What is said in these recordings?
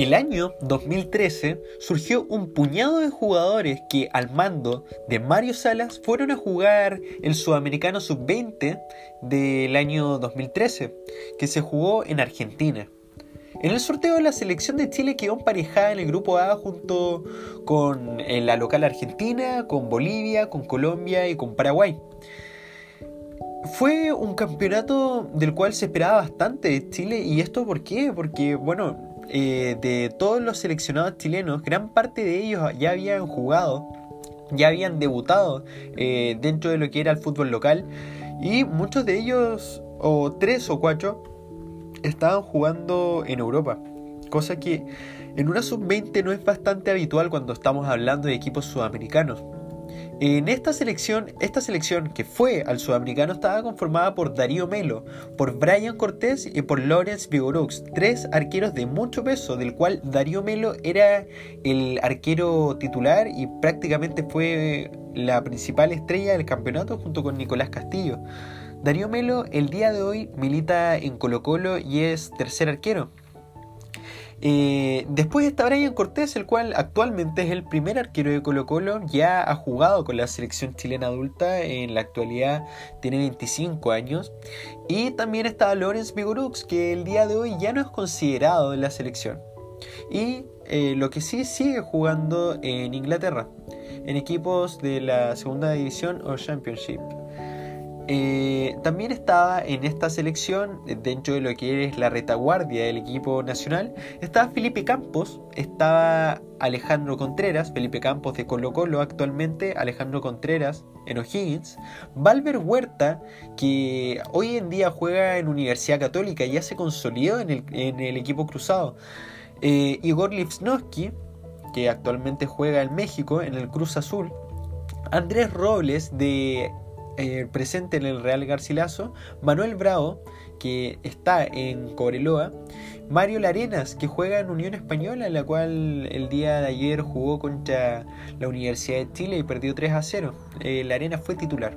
El año 2013 surgió un puñado de jugadores que al mando de Mario Salas fueron a jugar el Sudamericano Sub-20 del año 2013, que se jugó en Argentina. En el sorteo la selección de Chile quedó emparejada en el grupo A junto con la local Argentina, con Bolivia, con Colombia y con Paraguay. Fue un campeonato del cual se esperaba bastante de Chile y esto por qué? Porque bueno, eh, de todos los seleccionados chilenos, gran parte de ellos ya habían jugado, ya habían debutado eh, dentro de lo que era el fútbol local y muchos de ellos, o tres o cuatro, estaban jugando en Europa. Cosa que en una sub-20 no es bastante habitual cuando estamos hablando de equipos sudamericanos. En esta selección, esta selección que fue al sudamericano estaba conformada por Darío Melo, por Brian Cortés y por Lawrence Vigorux, tres arqueros de mucho peso, del cual Darío Melo era el arquero titular y prácticamente fue la principal estrella del campeonato junto con Nicolás Castillo. Darío Melo el día de hoy milita en Colo Colo y es tercer arquero. Eh, después está Brian Cortés, el cual actualmente es el primer arquero de Colo Colo, ya ha jugado con la selección chilena adulta, en la actualidad tiene 25 años. Y también está Lorenz Vigorux, que el día de hoy ya no es considerado en la selección. Y eh, lo que sí sigue jugando en Inglaterra, en equipos de la segunda división o Championship. Eh, también estaba en esta selección, dentro de lo que es la retaguardia del equipo nacional, estaba Felipe Campos, estaba Alejandro Contreras, Felipe Campos de Colo Colo actualmente, Alejandro Contreras en O'Higgins, Valver Huerta, que hoy en día juega en Universidad Católica y ya se consolidó en el, equipo cruzado, eh, Igor Lipsnowski, que actualmente juega en México en el Cruz Azul, Andrés Robles de eh, presente en el Real Garcilaso, Manuel Bravo, que está en Cobreloa, Mario Larenas, que juega en Unión Española, en la cual el día de ayer jugó contra la Universidad de Chile y perdió 3 a 0. Eh, Larenas fue titular.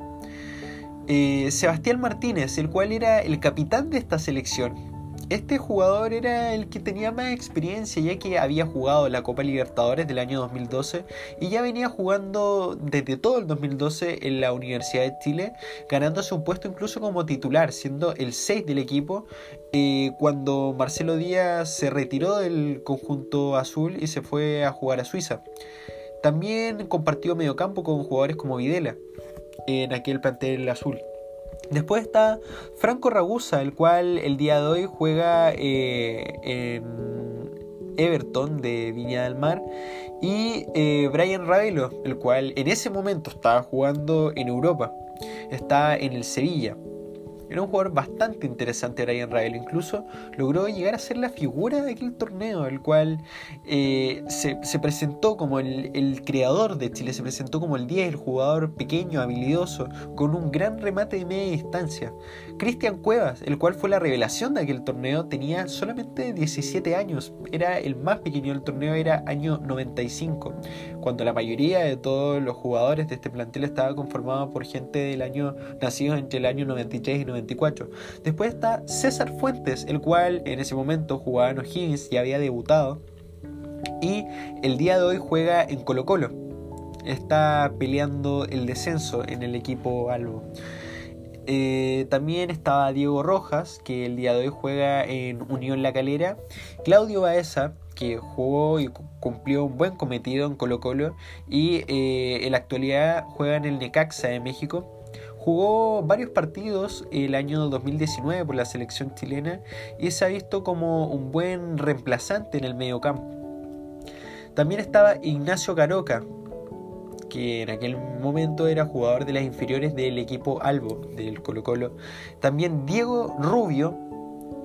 Eh, Sebastián Martínez, el cual era el capitán de esta selección, este jugador era el que tenía más experiencia ya que había jugado la Copa Libertadores del año 2012 y ya venía jugando desde todo el 2012 en la Universidad de Chile, ganándose un puesto incluso como titular, siendo el 6 del equipo eh, cuando Marcelo Díaz se retiró del conjunto azul y se fue a jugar a Suiza. También compartió mediocampo con jugadores como Videla en aquel plantel azul. Después está Franco Ragusa, el cual el día de hoy juega eh, en Everton de Viña del Mar. Y eh, Brian Ravelo, el cual en ese momento estaba jugando en Europa. Está en el Sevilla. Era un jugador bastante interesante Brian Ravel, incluso logró llegar a ser la figura de aquel torneo, el cual eh, se, presentó como el, creador de Chile, se presentó como el 10, el jugador pequeño, habilidoso, con un gran remate de media distancia. Cristian Cuevas, el cual fue la revelación de aquel torneo, tenía solamente 17 años, era el más pequeño del torneo, era año 95, cuando la mayoría de todos los jugadores de este plantel estaba conformado por gente del año nacidos entre el año 93 y 94 Después está César Fuentes, el cual en ese momento jugaba en O'Higgins y había debutado. Y el día de hoy juega en Colo Colo. Está peleando el descenso en el equipo Albo. Eh, también estaba Diego Rojas, que el día de hoy juega en Unión La Calera. Claudio Baeza, que jugó y cumplió un buen cometido en Colo Colo. Y eh, en la actualidad juega en el Necaxa de México. Jugó varios partidos el año 2019 por la selección chilena y se ha visto como un buen reemplazante en el mediocampo. También estaba Ignacio Caroca, que en aquel momento era jugador de las inferiores del equipo Albo del Colo Colo. También Diego Rubio,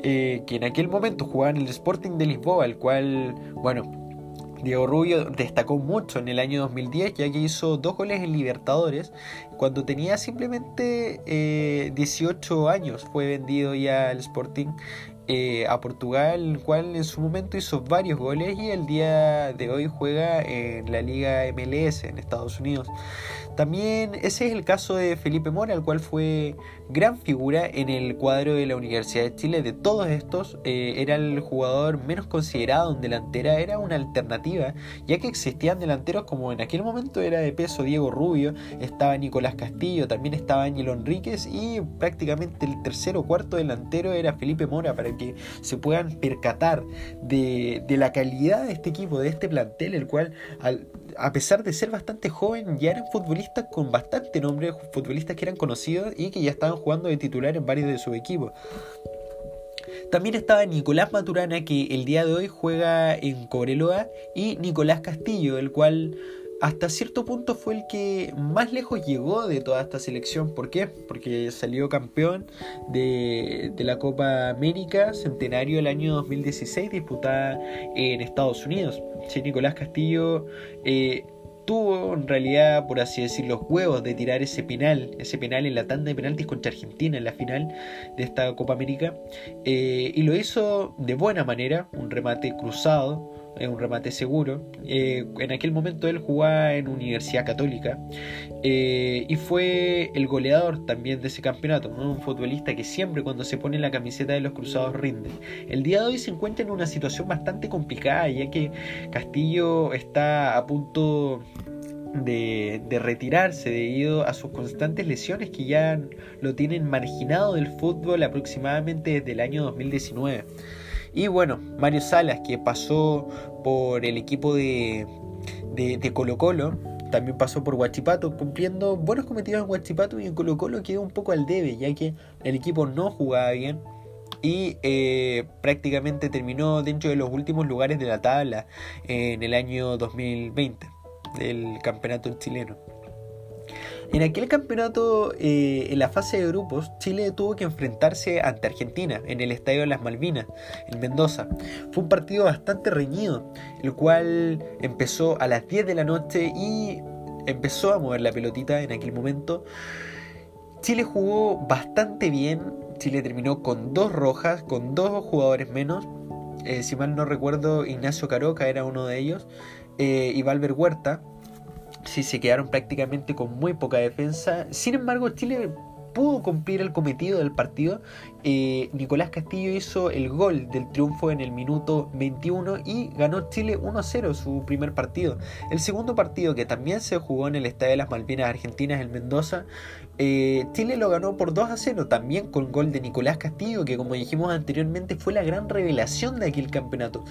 eh, que en aquel momento jugaba en el Sporting de Lisboa, el cual, bueno, Diego Rubio destacó mucho en el año 2010 ya que hizo dos goles en Libertadores cuando tenía simplemente 18 eh, años. Fue vendido ya al Sporting eh, a Portugal, el cual en su momento hizo varios goles y el día de hoy juega en la Liga MLS en Estados Unidos. También ese es el caso de Felipe Mora, el cual fue gran figura en el cuadro de la Universidad de Chile. De todos estos, eh, era el jugador menos considerado en delantera, era una alternativa, ya que existían delanteros como en aquel momento era de peso Diego Rubio, estaba Nicolás Castillo, también estaba Ángelo Enríquez y prácticamente el tercero o cuarto delantero era Felipe Mora, para que se puedan percatar de, de la calidad de este equipo, de este plantel, el cual al, a pesar de ser bastante joven, ya eran futbolistas con bastante nombre, futbolistas que eran conocidos y que ya estaban jugando de titular en varios de sus equipos. También estaba Nicolás Maturana, que el día de hoy juega en Cobreloa, y Nicolás Castillo, el cual hasta cierto punto fue el que más lejos llegó de toda esta selección. ¿Por qué? Porque salió campeón de, la Copa América Centenario del año 2016 disputada en Estados Unidos. Sí, Nicolás Castillo eh, tuvo en realidad, por así decir, los huevos de tirar ese penal, ese penal en la tanda de penaltis contra Argentina en la final de esta Copa América. Eh, y lo hizo de buena manera, un remate cruzado es un remate seguro. Eh, en aquel momento él jugaba en Universidad Católica eh, y fue el goleador también de ese campeonato, un futbolista que siempre cuando se pone la camiseta de los Cruzados rinde. El día de hoy se encuentra en una situación bastante complicada ya que Castillo está a punto de, de, retirarse debido a sus constantes lesiones que ya lo tienen marginado del fútbol aproximadamente desde el año 2019. Y bueno, Mario Salas, que pasó por el equipo de, de, Colo Colo, también pasó por Huachipato, cumpliendo buenos cometidos en Huachipato y en Colo Colo quedó un poco al debe, ya que el equipo no jugaba bien y eh, prácticamente terminó dentro de los últimos lugares de la tabla en el año 2020 del campeonato chileno. En aquel campeonato, eh, en la fase de grupos, Chile tuvo que enfrentarse ante Argentina en el Estadio de las Malvinas, en Mendoza. Fue un partido bastante reñido, el cual empezó a las 10 de la noche y empezó a mover la pelotita en aquel momento. Chile jugó bastante bien, Chile terminó con dos rojas, con dos jugadores menos. Eh, si mal no recuerdo, Ignacio Caroca era uno de ellos, eh, y Valver Huerta sí se quedaron prácticamente con muy poca defensa. Sin embargo, Chile pudo cumplir el cometido del partido. Eh, Nicolás Castillo hizo el gol del triunfo en el minuto 21 y ganó Chile 1-0 su primer partido. El segundo partido, que también se jugó en el Estadio de las Malvinas Argentinas en Mendoza, eh, Chile lo ganó por 2-0, también con gol de Nicolás Castillo, que como dijimos anteriormente fue la gran revelación de aquel campeonato.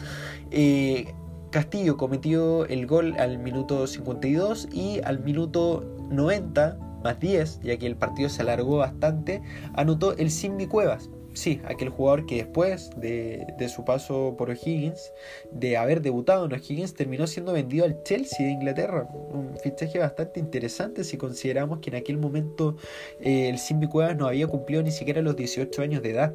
Eh, Castillo cometió el gol al minuto 52 y al minuto 90 más 10, ya que el partido se alargó bastante, anotó el Cindy Cuevas. Sí, aquel jugador que después de, su paso por O'Higgins, de haber debutado en O'Higgins, terminó siendo vendido al Chelsea de Inglaterra. Un fichaje bastante interesante si consideramos que en aquel momento eh, el Cindy Cuevas no había cumplido ni siquiera los 18 años de edad.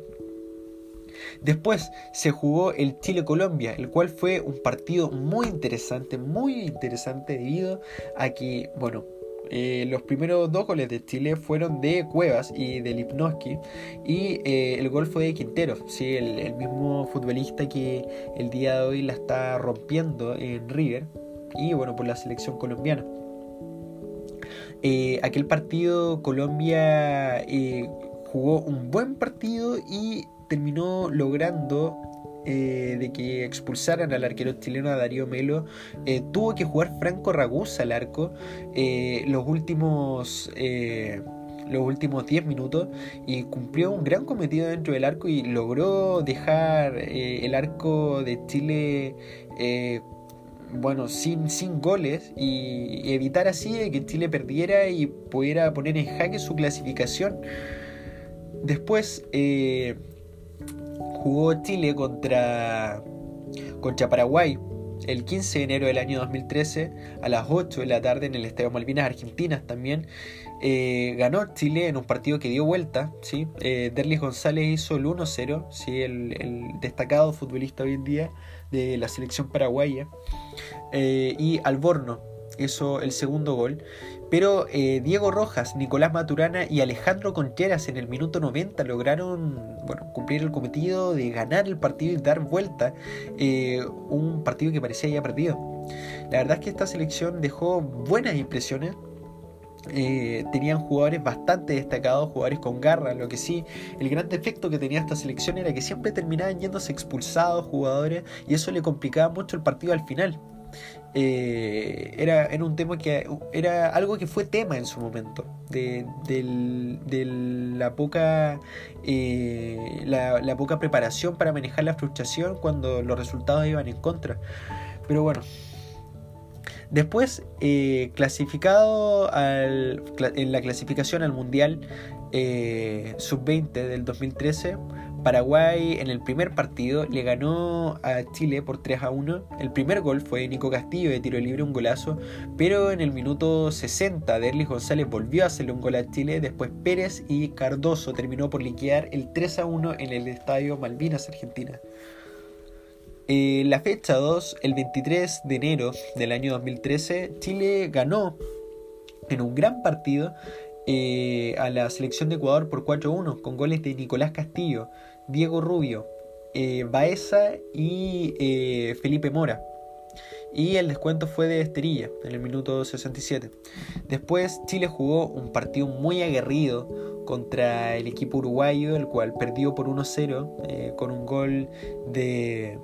Después se jugó el Chile-Colombia, el cual fue un partido muy interesante, muy interesante debido a que, bueno, eh, los primeros dos goles de Chile fueron de Cuevas y de Lipnowski y eh, el gol fue de Quintero, ¿sí? el, mismo futbolista que el día de hoy la está rompiendo en River y bueno por la selección colombiana. Eh, aquel partido Colombia jugó un buen partido y terminó logrando eh, de que expulsaran al arquero chileno a Darío Melo, eh, tuvo que jugar Franco Ragusa al arco eh, los últimos los últimos 10 minutos y cumplió un gran cometido dentro del arco y logró dejar el arco de Chile bueno, sin, sin goles y evitar así que Chile perdiera y pudiera poner en jaque su clasificación. Después, jugó Chile contra, contra Paraguay el 15 de enero del año 2013 a las 8 de la tarde en el Estadio Malvinas Argentinas también. Eh, ganó Chile en un partido que dio vuelta. ¿sí? Eh, Derlis González hizo el 1-0, ¿sí? el, destacado futbolista hoy en día de la selección paraguaya. Eh, y Alborno hizo el segundo gol. Pero eh, Diego Rojas, Nicolás Maturana y Alejandro Contreras en el minuto 90 lograron bueno, cumplir el cometido de ganar el partido y dar vuelta eh, un partido que parecía ya perdido. La verdad es que esta selección dejó buenas impresiones. eh, tenían jugadores bastante destacados, jugadores con garra, lo que sí, el gran defecto que tenía esta selección era que siempre terminaban yéndose expulsados jugadores y eso le complicaba mucho el partido al final. Eh, era, era, un tema que era algo que fue tema en su momento de, la poca eh, la, poca preparación para manejar la frustración cuando los resultados iban en contra. Pero bueno después eh, clasificado al, en la clasificación al mundial sub-20 del 2013 Paraguay en el primer partido le ganó a Chile por 3 a 1. El primer gol fue Nico Castillo de tiro libre, un golazo. Pero en el minuto 60, Derlis González volvió a hacerle un gol a Chile. Después Pérez y Cardoso terminó por liquidar el 3 a 1 en el estadio Malvinas, Argentina. Eh, la fecha 2, el 23 de enero del año 2013, Chile ganó en un gran partido eh, a la selección de Ecuador por 4-1 con goles de Nicolás Castillo, Diego Rubio, eh, Baeza y eh, Felipe Mora. Y el descuento fue de Esterilla en el minuto 67. Después Chile jugó un partido muy aguerrido contra el equipo uruguayo, el cual perdió por 1-0 eh, con un gol de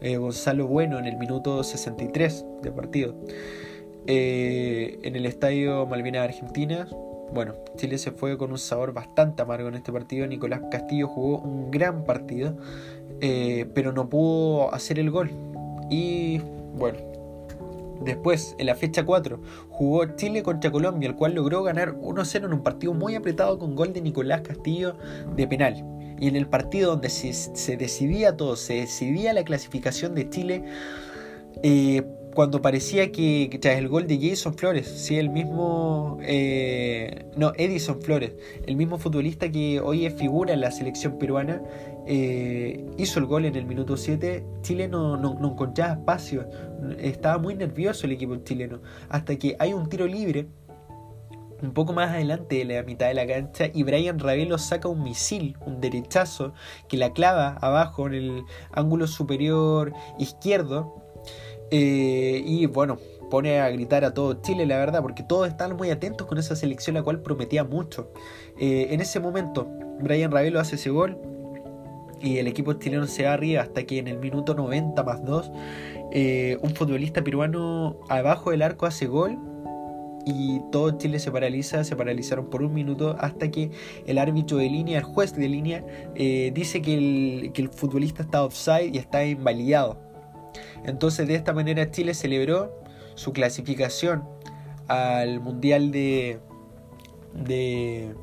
Gonzalo Bueno en el minuto 63 de partido. en el estadio Malvinas Argentina bueno, Chile se fue con un sabor bastante amargo en este partido. Nicolás Castillo jugó un gran partido, eh, pero no pudo hacer el gol. Y bueno, después, en la fecha 4, jugó Chile contra Colombia, el cual logró ganar 1-0 en un partido muy apretado con gol de Nicolás Castillo de penal. Y en el partido donde se, decidía todo, se decidía la clasificación de Chile, eh, cuando parecía que, tras el gol de Jason Flores, sí, el mismo, eh, no, Edison Flores, el mismo futbolista que hoy es figura en la selección peruana, eh, hizo el gol en el minuto 7, Chile no, no, no, encontraba espacio, estaba muy nervioso el equipo chileno, hasta que hay un tiro libre. Un poco más adelante de la mitad de la cancha y Brian Ravelo saca un misil, un derechazo, que la clava abajo en el ángulo superior izquierdo eh, y bueno, pone a gritar a todo Chile, la verdad, porque todos estaban muy atentos con esa selección, la cual prometía mucho. Eh, en ese momento, Brian Ravelo hace ese gol y el equipo chileno se va arriba hasta que en el minuto 90 más 2, eh, un futbolista peruano abajo del arco hace gol y todo Chile se paraliza, se paralizaron por un minuto hasta que el árbitro de línea, el juez de línea, dice que el, que el futbolista está offside y está invalidado. Entonces de esta manera Chile celebró su clasificación al Mundial de, de,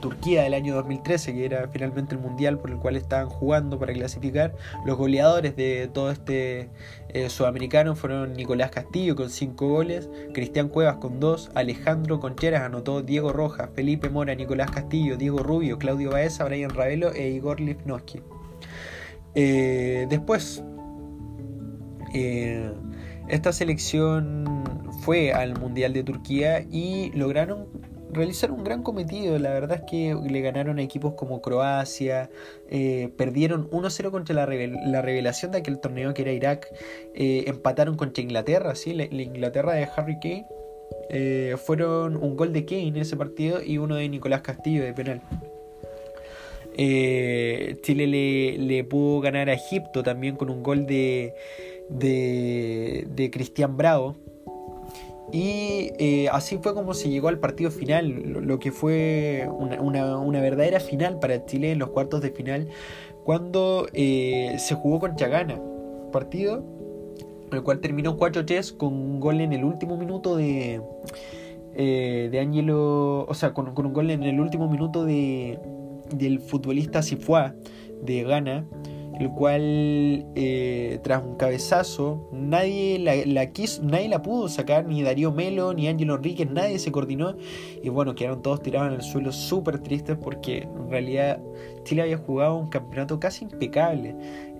Turquía del año 2013, que era finalmente el Mundial por el cual estaban jugando para clasificar. Los goleadores de todo este eh, sudamericano fueron Nicolás Castillo con 5 goles, Cristian Cuevas con 2, Alejandro Concheras anotó Diego Rojas, Felipe Mora, Nicolás Castillo, Diego Rubio, Claudio Baeza, Brian Ravelo e Igor Lifnowski. Eh, después, eh, esta selección fue al Mundial de Turquía y lograron realizar un gran cometido. La verdad es que le ganaron a equipos como Croacia, eh, perdieron 1-0 contra la, revelación de aquel torneo que era Irak, eh, empataron contra Inglaterra, ¿sí? la, Inglaterra de Harry Kane. fueron un gol de Kane en ese partido y uno de Nicolás Castillo de penal. Chile le, le pudo ganar a Egipto también con un gol de, de, Cristian Bravo. Y eh, así fue como se llegó al partido final, lo, que fue una, verdadera final para Chile en los cuartos de final, cuando eh, se jugó con Chagana. Partido el cual terminó 4-3 con un gol en el último minuto de, eh, de Angelo, o sea, con, un gol en el último minuto de, del futbolista Sifua de Ghana el cual eh, tras un cabezazo nadie la, quiso, nadie la pudo sacar, ni Darío Melo, ni Ángelo Enríquez, nadie se coordinó y bueno, quedaron todos tirados en el suelo súper tristes porque en realidad Chile había jugado un campeonato casi impecable.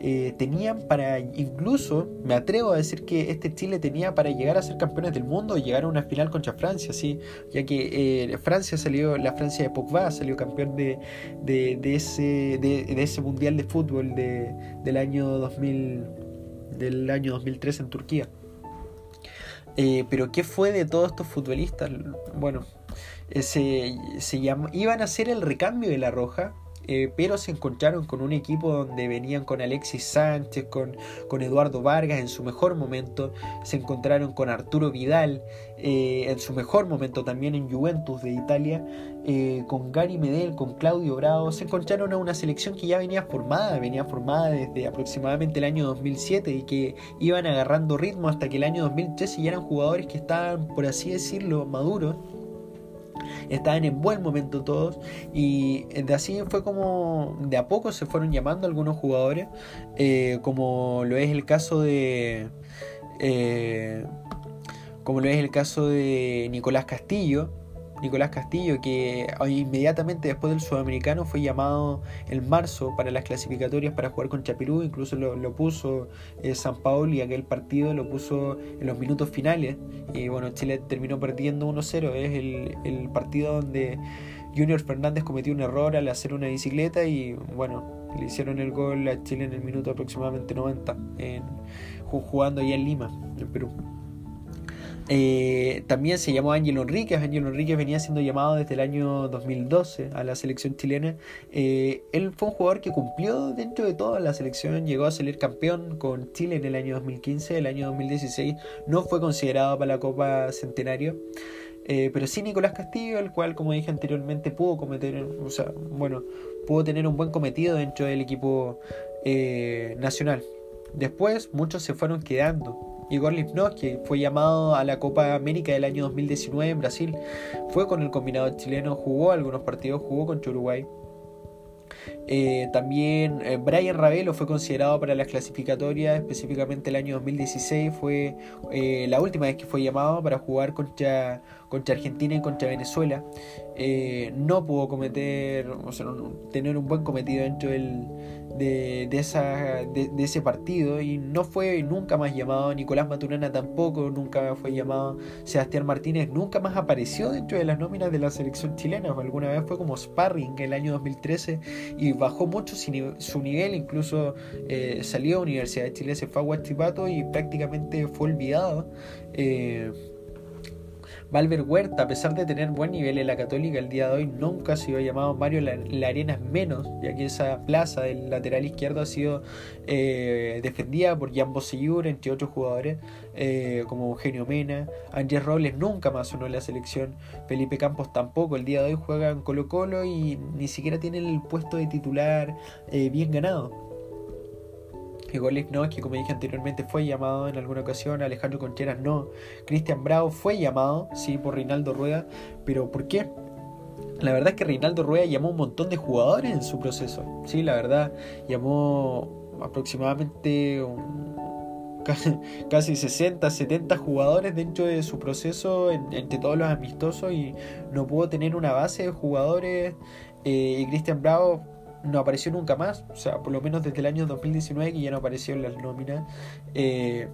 Eh, tenían para, incluso me atrevo a decir que este Chile tenía para llegar a ser campeones del mundo llegar a una final contra Francia, ¿sí? ya que eh, Francia salió, la Francia de Pogba salió campeón de, de, ese, de, ese mundial de fútbol de, del año 2000, del año 2003 en Turquía. Eh, pero ¿qué fue de todos estos futbolistas? Bueno, se, se iban a hacer el recambio de la Roja, eh, pero se encontraron con un equipo donde venían con Alexis Sánchez, con, con Eduardo Vargas en su mejor momento, se encontraron con Arturo Vidal eh, en su mejor momento también en Juventus de Italia, eh, con Gary Medel, con Claudio Bravo, se encontraron a una selección que ya venía formada, venía formada desde aproximadamente el año 2007 y que iban agarrando ritmo hasta que el año 2013 ya eran jugadores que estaban, por así decirlo, maduros estaban en buen momento todos y de así fue como de a poco se fueron llamando algunos jugadores, eh, como lo es el caso de... Eh, como lo es el caso de Nicolás Castillo, Nicolás Castillo, que inmediatamente después del sudamericano fue llamado en marzo para las clasificatorias para jugar con Chapirú, incluso lo, puso eh, San Paolo y aquel partido lo puso en los minutos finales. Y bueno, Chile terminó perdiendo 1-0. Es el, el partido donde Junior Fernández cometió un error al hacer una bicicleta y bueno, le hicieron el gol a Chile en el minuto aproximadamente 90, en, jugando allá en Lima, en Perú. Eh, también se llamó Ángel Enríquez. Ángel Enríquez venía siendo llamado desde el año 2012 a la selección chilena. Eh, él fue un jugador que cumplió dentro de toda la selección, llegó a salir campeón con Chile en el año 2015, el año 2016 no fue considerado para la Copa Centenario. Eh, pero sí Nicolás Castillo, el cual, como dije anteriormente, pudo cometer, o sea, bueno, pudo tener un buen cometido dentro del equipo nacional. Después muchos se fueron quedando Igor que fue llamado a la Copa América del año 2019 en Brasil. Fue con el combinado chileno, jugó algunos partidos, jugó con Uruguay. Eh, también eh, Brian Ravelo fue considerado para las clasificatorias, específicamente el año 2016 fue eh, la última vez que fue llamado para jugar contra, contra Argentina y contra Venezuela. no pudo cometer, o sea, tener un buen cometido dentro del, de, esa, de, ese partido y no fue nunca más llamado, Nicolás Maturana tampoco, nunca fue llamado, Sebastián Martínez nunca más apareció dentro de las nóminas de la selección chilena, alguna vez fue como sparring en el año 2013 y bajó mucho su nivel, incluso eh, salió a Universidad de Chile, se fue a Huachipato y prácticamente fue olvidado. Eh, Valver Huerta, a pesar de tener buen nivel en la Católica el día de hoy, nunca ha sido llamado Mario La, Arenas menos, ya que esa plaza del lateral izquierdo ha sido eh, defendida por Jan Bosellur, entre otros jugadores, eh, como Eugenio Mena. Andrés Robles nunca más sonó en la selección, Felipe Campos tampoco, el día de hoy juega en Colo Colo y ni siquiera tiene el puesto de titular eh, bien ganado. Igor no, que como dije anteriormente fue llamado en alguna ocasión, Alejandro Concheras no, Cristian Bravo fue llamado, sí, por Reinaldo Rueda, pero ¿por qué? La verdad es que Reinaldo Rueda llamó un montón de jugadores en su proceso, sí, la verdad, llamó aproximadamente casi 60, 70 jugadores dentro de su proceso entre todos los amistosos y no pudo tener una base de jugadores eh, y Cristian Bravo no apareció nunca más, o sea, por lo menos desde el año 2019 que ya no apareció en las nóminas. Eh,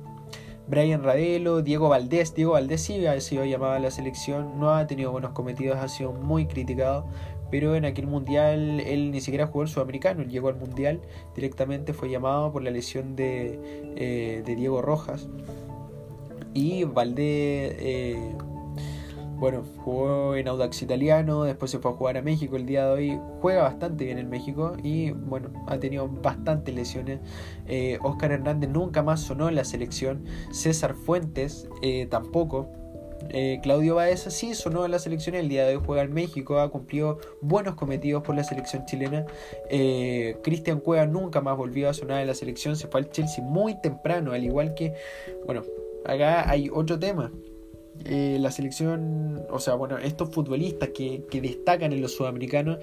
Brian Ravelo, Diego Valdés, Diego Valdés sí ha sido llamado a la selección, no ha tenido buenos cometidos, ha sido muy criticado, pero en aquel mundial él ni siquiera jugó el sudamericano, él llegó al mundial directamente, fue llamado por la lesión de, eh, Diego Rojas. Y Valdés, eh, bueno, jugó en Audax Italiano, después se fue a jugar a México el día de hoy. Juega bastante bien en México y bueno, ha tenido bastantes lesiones. Eh, Oscar Hernández nunca más sonó en la selección. César Fuentes eh, tampoco. Eh, Claudio Baeza sí sonó en la selección el día de hoy juega en México, ha cumplido buenos cometidos por la selección chilena. Cristian Cueva nunca más volvió a sonar en la selección, se fue al Chelsea muy temprano, al igual que, bueno, acá hay otro tema. Eh, la selección, o sea, bueno, estos futbolistas que, que, destacan en los sudamericanos,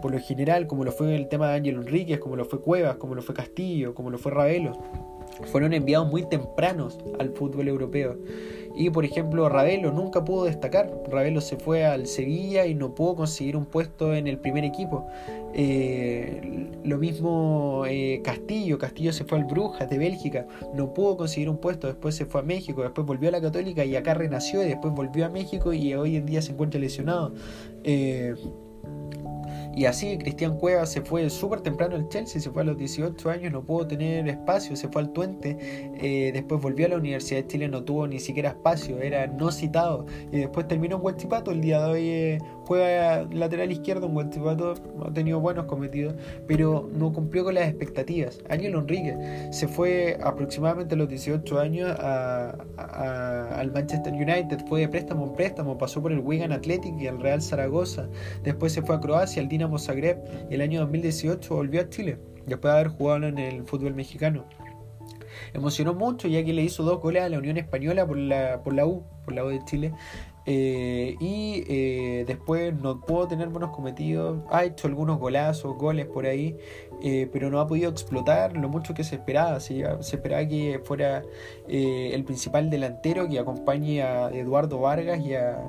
por lo general, como lo fue el tema de Ángel Enríquez, como lo fue Cuevas, como lo fue Castillo, como lo fue Ravelo, fueron enviados muy tempranos al fútbol europeo. Y por ejemplo, Ravelo nunca pudo destacar. Ravelo se fue al Sevilla y no pudo conseguir un puesto en el primer equipo. Eh, lo mismo eh, Castillo. Castillo se fue al Brujas de Bélgica. No pudo conseguir un puesto. Después se fue a México. Después volvió a la Católica y acá renació. Y después volvió a México y hoy en día se encuentra lesionado. Eh, Y así Cristian Cueva se fue súper temprano al Chelsea, se fue a los 18 años, no pudo tener espacio, se fue al Tuente, eh, después volvió a la Universidad de Chile, no tuvo ni siquiera espacio, era no citado. Y después terminó en Huachipato, el día de hoy eh, juega lateral izquierdo, en Huachipato ha tenido buenos cometidos, pero no cumplió con las expectativas. Ángel Enrique se fue aproximadamente a los 18 años al Manchester United, fue de préstamo en préstamo, pasó por el Wigan Athletic y el Real Zaragoza, después se fue a Croacia, al Dinamo Zagreb, y el año 2018 volvió a Chile, después de haber jugado en el fútbol mexicano. Emocionó mucho ya que le hizo dos goles a la Unión Española por la, por la U, por la U de Chile. Eh, y eh, después no pudo tener buenos cometidos, ha hecho algunos golazos, goles por ahí, eh, pero no ha podido explotar lo mucho que se esperaba. Se esperaba que fuera el principal delantero que acompañe a Eduardo Vargas y a,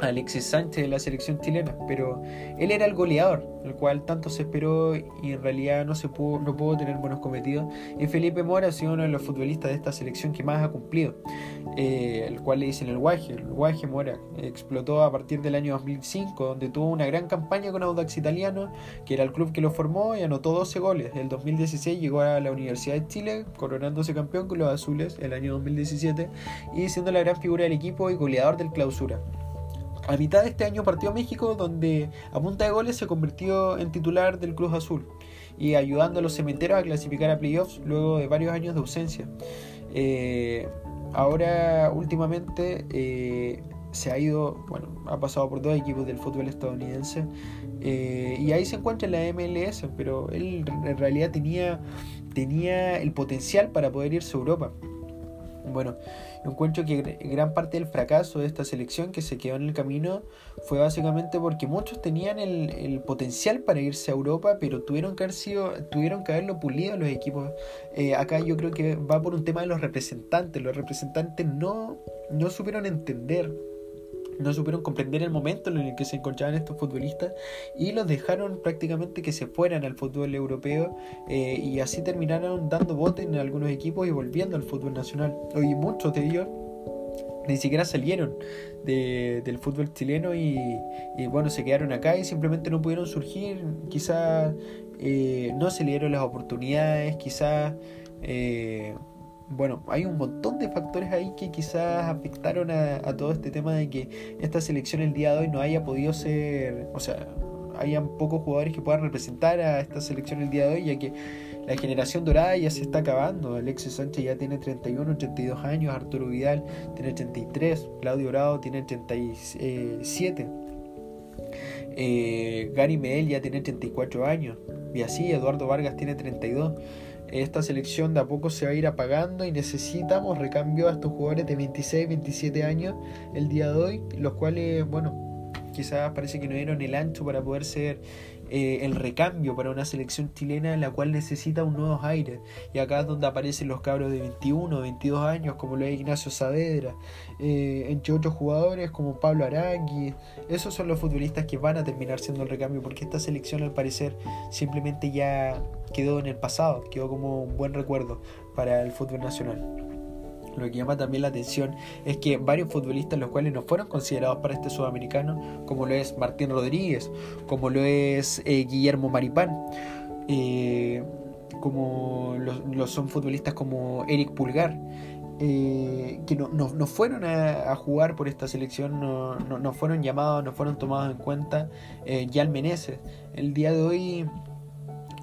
Alexis Sánchez de la selección chilena, pero él era el goleador, el cual tanto se esperó y en realidad no se pudo, no pudo tener buenos cometidos. Y Felipe Mora ha sido uno de los futbolistas de esta selección que más ha cumplido, eh, el cual le dicen el Guaje, el Guaje Mora, explotó a partir del año 2005, donde tuvo una gran campaña con Audax Italiano, que era el club que lo formó y anotó 12 goles. El 2016 llegó a la Universidad de Chile, coronándose campeón con los azules el año 2017 y siendo la gran figura del equipo y goleador del clausura. A mitad de este año partió a México, donde a punta de goles se convirtió en titular del Cruz Azul y ayudando a los cementeros a clasificar a playoffs luego de varios años de ausencia. Eh, ahora, últimamente, eh, se ha ido, bueno, ha pasado por dos equipos del fútbol estadounidense eh, y ahí se encuentra en la MLS, pero él en realidad tenía, tenía el potencial para poder irse a Europa. Bueno, encuentro que gran parte del fracaso de esta selección que se quedó en el camino fue básicamente porque muchos tenían el, potencial para irse a Europa, pero tuvieron que, haber sido, tuvieron que haberlo pulido los equipos. Eh, acá yo creo que va por un tema de los representantes. Los representantes no, no supieron entender no supieron comprender el momento en el que se encontraban estos futbolistas y los dejaron prácticamente que se fueran al fútbol europeo eh, y así terminaron dando botes en algunos equipos y volviendo al fútbol nacional. Hoy muchos de ellos ni siquiera salieron del fútbol chileno y, bueno, se quedaron acá y simplemente no pudieron surgir, quizás eh, no se le dieron las oportunidades, quizás... Eh, bueno, hay un montón de factores ahí que quizás afectaron a, todo este tema de que esta selección el día de hoy no haya podido ser, o sea, hayan pocos jugadores que puedan representar a esta selección el día de hoy, ya que la generación dorada ya se está acabando. Alexis Sánchez ya tiene 31, 82 años, Arturo Vidal tiene 33, Claudio Bravo tiene 37. Eh, Gary Medel ya tiene 34 años y así Eduardo Vargas tiene 32 esta selección de a poco se va a ir apagando y necesitamos recambio a estos jugadores de 26, 27 años el día de hoy, los cuales, bueno, quizás parece que no dieron el ancho para poder ser eh, el recambio para una selección chilena en la cual necesita un nuevo aire. Y acá es donde aparecen los cabros de 21, 22 años, como lo es Ignacio Saavedra, eh, entre otros jugadores como Pablo Arangui. Esos son los futbolistas que van a terminar siendo el recambio, porque esta selección al parecer simplemente ya quedó en el pasado, quedó como un buen recuerdo para el fútbol nacional. Lo que llama también la atención es que varios futbolistas los cuales no fueron considerados para este sudamericano, como lo es Martín Rodríguez, como lo es eh, Guillermo Maripán, eh, como lo, son futbolistas como Eric Pulgar, eh, que no, no, fueron a, jugar por esta selección, no, no, fueron llamados, no fueron tomados en cuenta. Eh, Jan Meneses, el día de hoy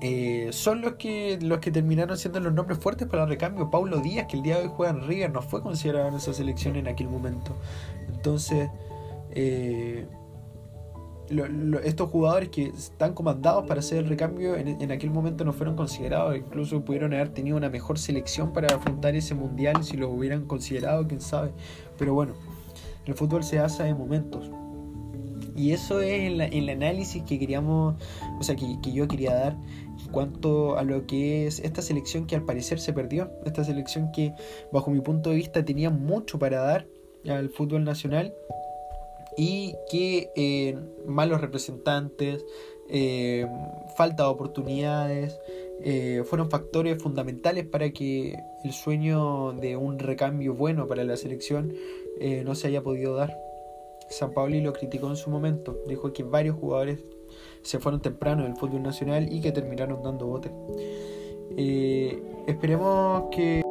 eh, son los que los que terminaron siendo los nombres fuertes para el recambio. Paulo Díaz, que el día de hoy juega en River, no fue considerado en esa selección en aquel momento. Entonces, eh, estos jugadores que están comandados para hacer el recambio en, aquel momento no fueron considerados. Incluso pudieron haber tenido una mejor selección para afrontar ese mundial si lo hubieran considerado, quién sabe. Pero bueno, el fútbol se hace en momentos. Y eso es el, el análisis que queríamos, o sea, que, yo quería dar cuanto a lo que es esta selección que al parecer se perdió, esta selección que bajo mi punto de vista tenía mucho para dar al fútbol nacional y que eh, malos representantes, eh, falta de oportunidades, eh, fueron factores fundamentales para que el sueño de un recambio bueno para la selección no se haya podido dar. San Pauli lo criticó en su momento, dijo que varios jugadores se fueron temprano del fútbol nacional y que terminaron dando bote. Eh, esperemos que